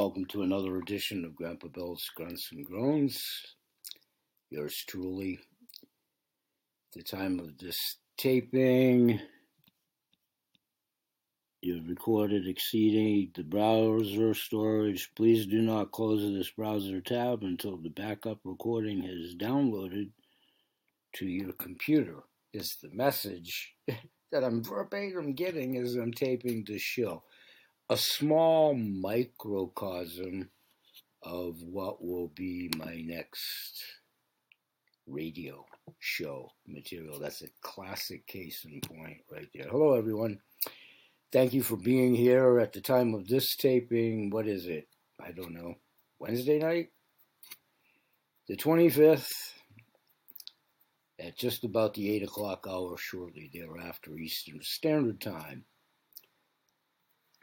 welcome to another edition of Grandpa Bill's Grunts and Groans. Yours truly. the time of this taping, you've recorded exceeding the browser storage. Please do not close this browser tab until the backup recording is downloaded to your computer. Is the message that I'm verbatim getting as I'm taping the show a small microcosm of what will be my next radio show material. That's a classic case in point right there. Hello, everyone. Thank you for being here at the time of this taping. What is it? I don't know. Wednesday night? The 25th at just about the 8 o'clock hour shortly thereafter, Eastern Standard Time.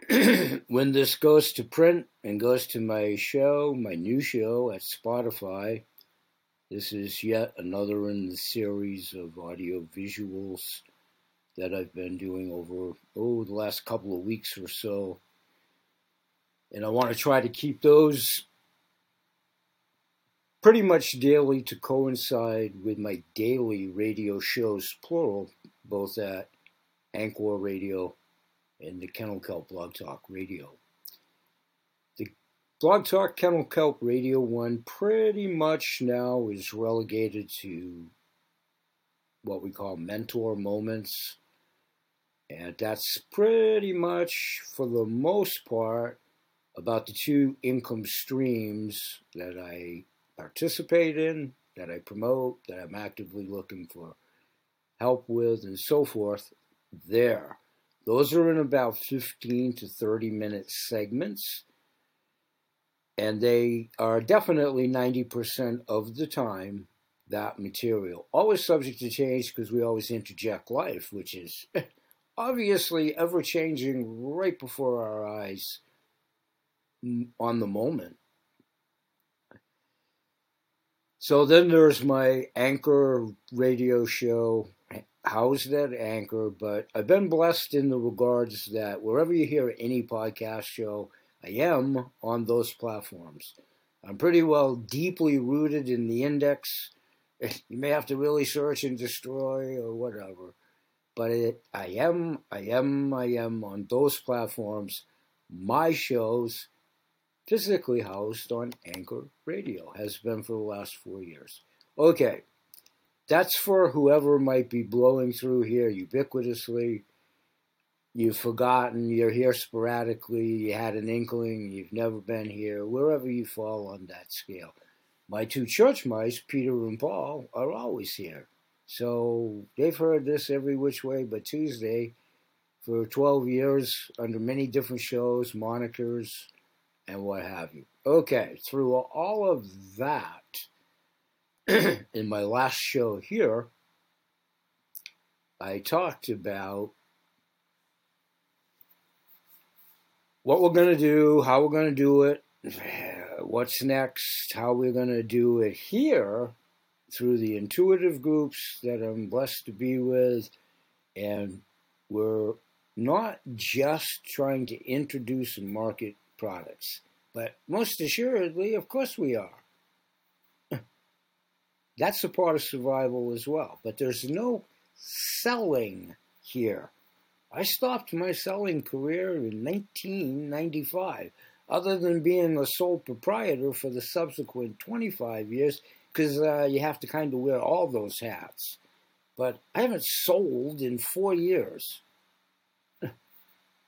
when this goes to print and goes to my show, my new show at Spotify, this is yet another in the series of audio visuals that I've been doing over oh the last couple of weeks or so. And I want to try to keep those pretty much daily to coincide with my daily radio shows, plural, both at Anchor Radio and the Kennel Kelp Blog Talk Radio. The Blog Talk Kennel Kelp Radio one pretty much now is relegated to what we call mentor moments. And that's pretty much, for the most part, about the two income streams that I participate in, that I promote, that I'm actively looking for help with, and so forth, there. Those are in about 15 to 30 minute segments. And they are definitely 90% of the time that material. Always subject to change because we always interject life, which is obviously ever changing right before our eyes on the moment. So then there's my anchor radio show housed at Anchor, but I've been blessed in the regards that wherever you hear any podcast show, I am on those platforms. I'm pretty well deeply rooted in the index. You may have to really search and destroy or whatever, but it, I am, I am, I am on those platforms. My shows, physically housed on Anchor Radio, has been for the last four years. Okay, that's for whoever might be blowing through here ubiquitously. You've forgotten, you're here sporadically, you had an inkling, you've never been here, wherever you fall on that scale. My two church mice, Peter and Paul, are always here. So they've heard this every which way but Tuesday for 12 years under many different shows, monikers, and what have you. Okay, through all of that, in my last show here, I talked about what we're going to do, how we're going to do it, what's next, how we're going to do it here through the intuitive groups that I'm blessed to be with. And we're not just trying to introduce and market products, but most assuredly, of course, we are. That's a part of survival as well. But there's no selling here. I stopped my selling career in 1995, other than being a sole proprietor for the subsequent 25 years, because uh, you have to kind of wear all those hats. But I haven't sold in four years.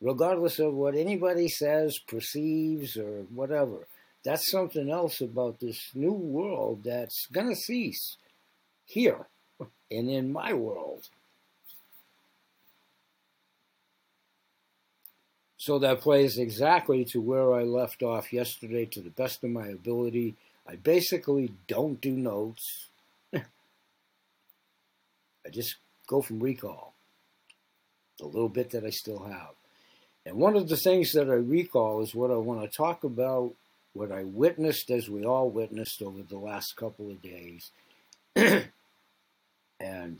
Regardless of what anybody says, perceives, or whatever. That's something else about this new world that's going to cease here and in my world. So that plays exactly to where I left off yesterday to the best of my ability. I basically don't do notes. I just go from recall, the little bit that I still have. And one of the things that I recall is what I want to talk about what I witnessed, as we all witnessed over the last couple of days. and I'm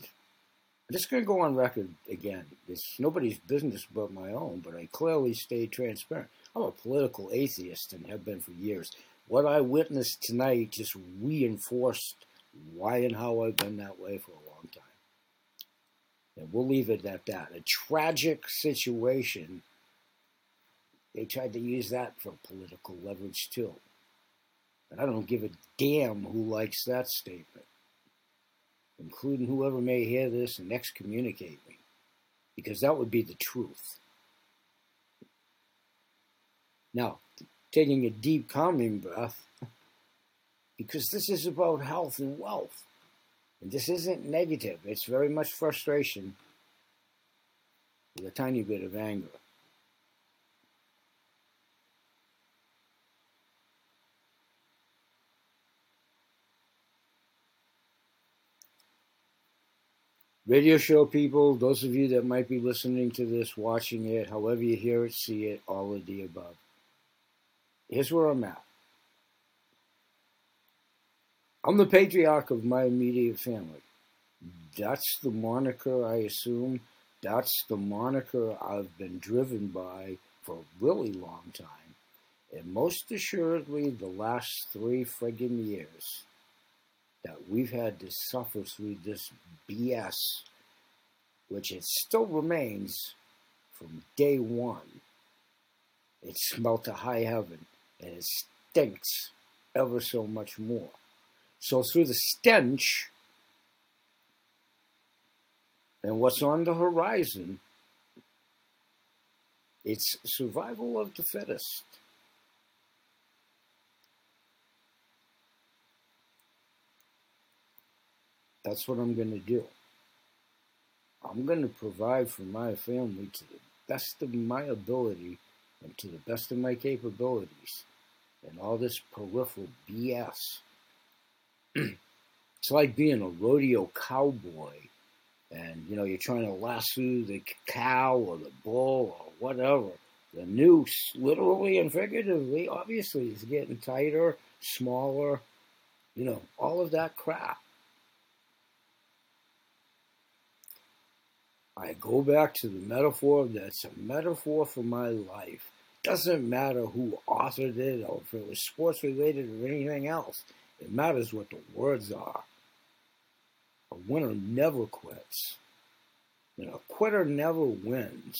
just going to go on record again. It's nobody's business but my own, but I clearly stayed transparent. I'm a political atheist and have been for years. What I witnessed tonight just reinforced why and how I've been that way for a long time. And we'll leave it at that. A tragic situation. They tried to use that for political leverage too. And I don't give a damn who likes that statement, including whoever may hear this and excommunicate me, because that would be the truth. Now, taking a deep, calming breath, because this is about health and wealth. And this isn't negative, it's very much frustration with a tiny bit of anger. Radio show people, those of you that might be listening to this, watching it, however you hear it, see it, all of the above. Here's where I'm at. I'm the patriarch of my immediate family. That's the moniker I assume. That's the moniker I've been driven by for a really long time. And most assuredly, the last three friggin' years that we've had to suffer through this BS, which it still remains from day one. It smelt to high heaven and it stinks ever so much more. So through the stench and what's on the horizon, it's survival of the fittest. That's what I'm going to do. I'm going to provide for my family to the best of my ability and to the best of my capabilities. And all this peripheral BS. it's like being a rodeo cowboy and you know you're trying to lasso the cow or the bull or whatever. The noose, literally and figuratively, obviously, is getting tighter, smaller, you know, all of that crap. I go back to the metaphor that's a metaphor for my life. Doesn't matter who authored it or if it was sports related or anything else. It matters what the words are. A winner never quits. You know, a quitter never wins.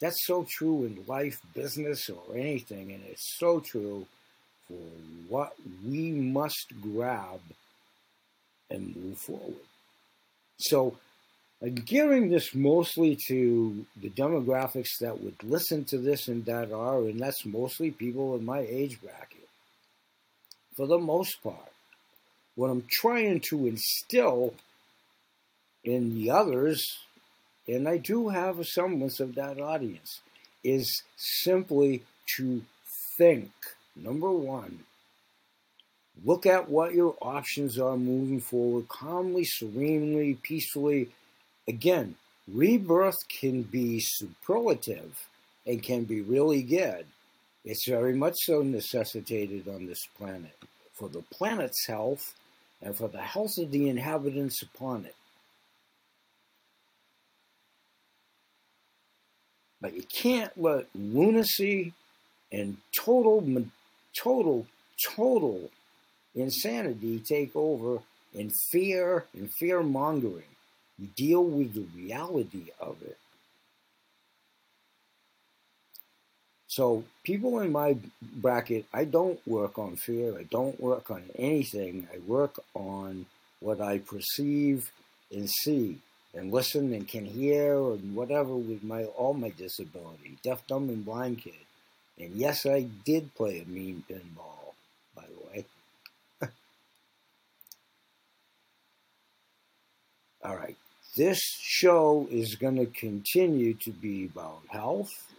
That's so true in life, business, or anything, and it's so true for what we must grab and move forward. So gearing this mostly to the demographics that would listen to this and that are, and that's mostly people in my age bracket. For the most part, what I'm trying to instill in the others, and I do have a semblance of that audience, is simply to think. Number one, look at what your options are moving forward calmly, serenely, peacefully. Again, rebirth can be superlative and can be really good. It's very much so necessitated on this planet for the planet's health and for the health of the inhabitants upon it. But you can't let lunacy and total, total, total insanity take over and fear and fear mongering. Deal with the reality of it. So, people in my bracket, I don't work on fear. I don't work on anything. I work on what I perceive and see and listen and can hear and whatever with my all my disability, deaf, dumb, and blind kid. And yes, I did play a mean pinball, by the way. all right. This show is going to continue to be about health,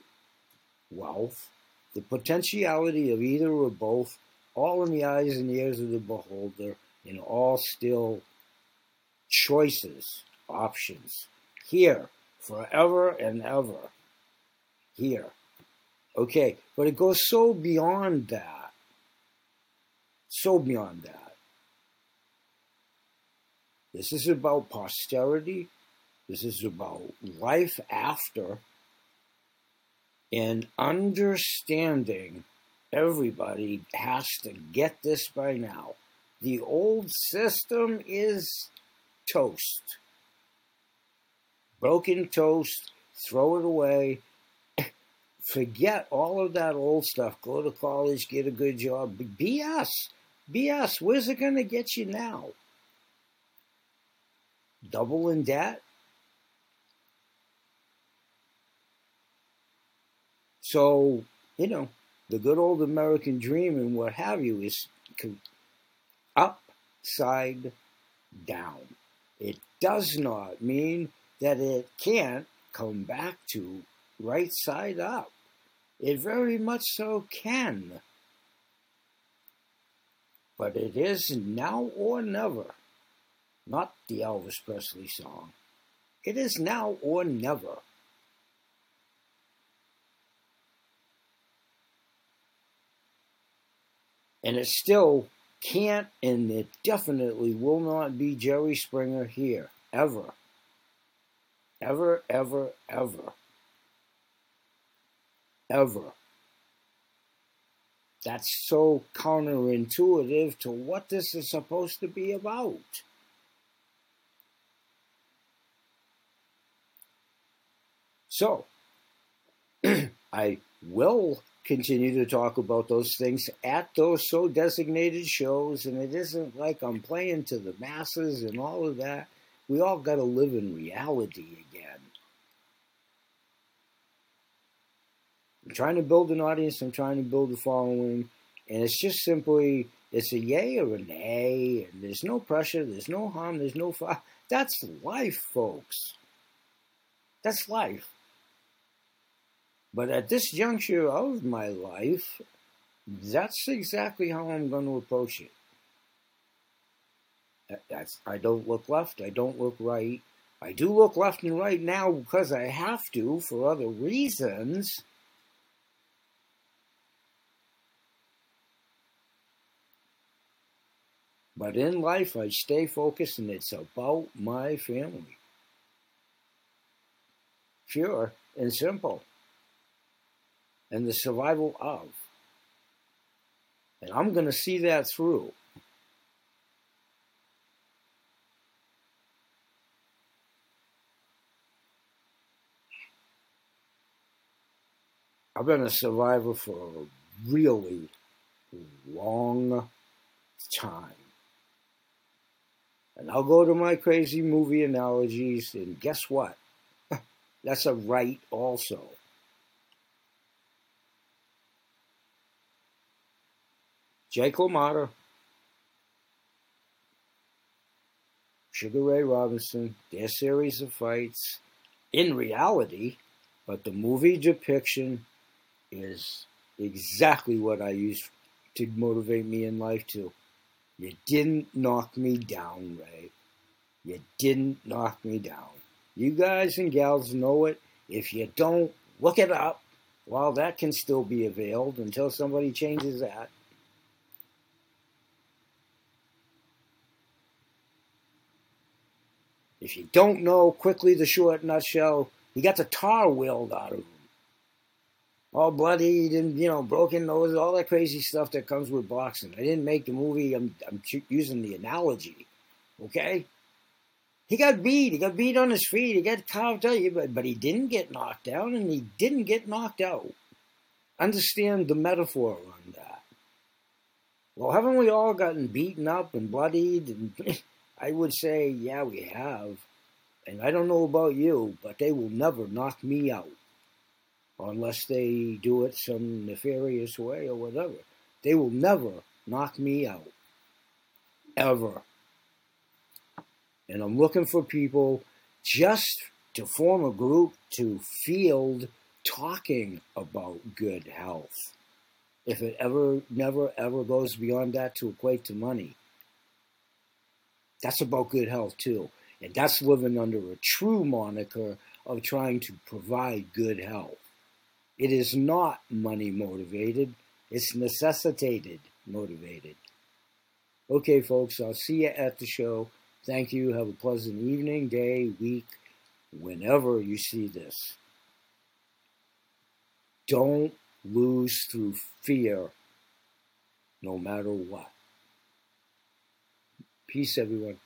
wealth, the potentiality of either or both, all in the eyes and ears of the beholder, and all still choices options. Here, forever and ever. Here. Okay, but it goes so beyond that. So beyond that. This is about posterity. This is about life after. And understanding everybody has to get this by now. The old system is toast. Broken toast, throw it away. Forget all of that old stuff. Go to college, get a good job. BS. BS. Where's it going to get you now? Double in debt? So, you know, the good old American dream and what have you is upside down. It does not mean that it can't come back to right side up. It very much so can. But it is now or never. Not the Elvis Presley song. It is now or never. And it still can't and it definitely will not be Jerry Springer here. Ever. Ever, ever, ever. Ever. That's so counterintuitive to what this is supposed to be about. So, I will continue to talk about those things at those so designated shows, and it isn't like I'm playing to the masses and all of that. We all got to live in reality again. I'm trying to build an audience, I'm trying to build a following, and it's just simply it's a yay or a nay, and there's no pressure, there's no harm, there's no fun. That's life, folks. That's life. But at this juncture of my life, that's exactly how I'm going to approach it. That's I don't look left, I don't look right. I do look left and right now because I have to for other reasons. But in life, I stay focused and it's about my family. Pure and simple and the survival of. And I'm going to see that through. I've been a survivor for a really long time. And I'll go to my crazy movie analogies, and guess what? That's a right also. Jake LaMotta, Sugar Ray Robinson, their series of fights, in reality, but the movie depiction is exactly what I used to motivate me in life too. You didn't knock me down, Ray. You didn't knock me down. You guys and gals know it. If you don't, look it up. While that can still be availed until somebody changes that. If you don't know, quickly the short nutshell, he got the tar wheeled out of him. All bloodied and, you know, broken nose, all that crazy stuff that comes with boxing. I didn't make the movie, I'm, I'm using the analogy, okay? He got beat. He got beat on his feet. He got carved out, but, but he didn't get knocked down and he didn't get knocked out. Understand the metaphor on that. Well, haven't we all gotten beaten up and bloodied and I would say, yeah, we have. And I don't know about you, but they will never knock me out unless they do it some nefarious way or whatever. They will never knock me out. Ever. And I'm looking for people just to form a group to field talking about good health. If it ever, never, ever goes beyond that to equate to money. That's about good health too. And that's living under a true moniker of trying to provide good health. It is not money motivated, it's necessitated motivated. Okay, folks, I'll see you at the show. Thank you. Have a pleasant evening, day, week, whenever you see this. don't lose through fear, no matter what. Peace, everyone.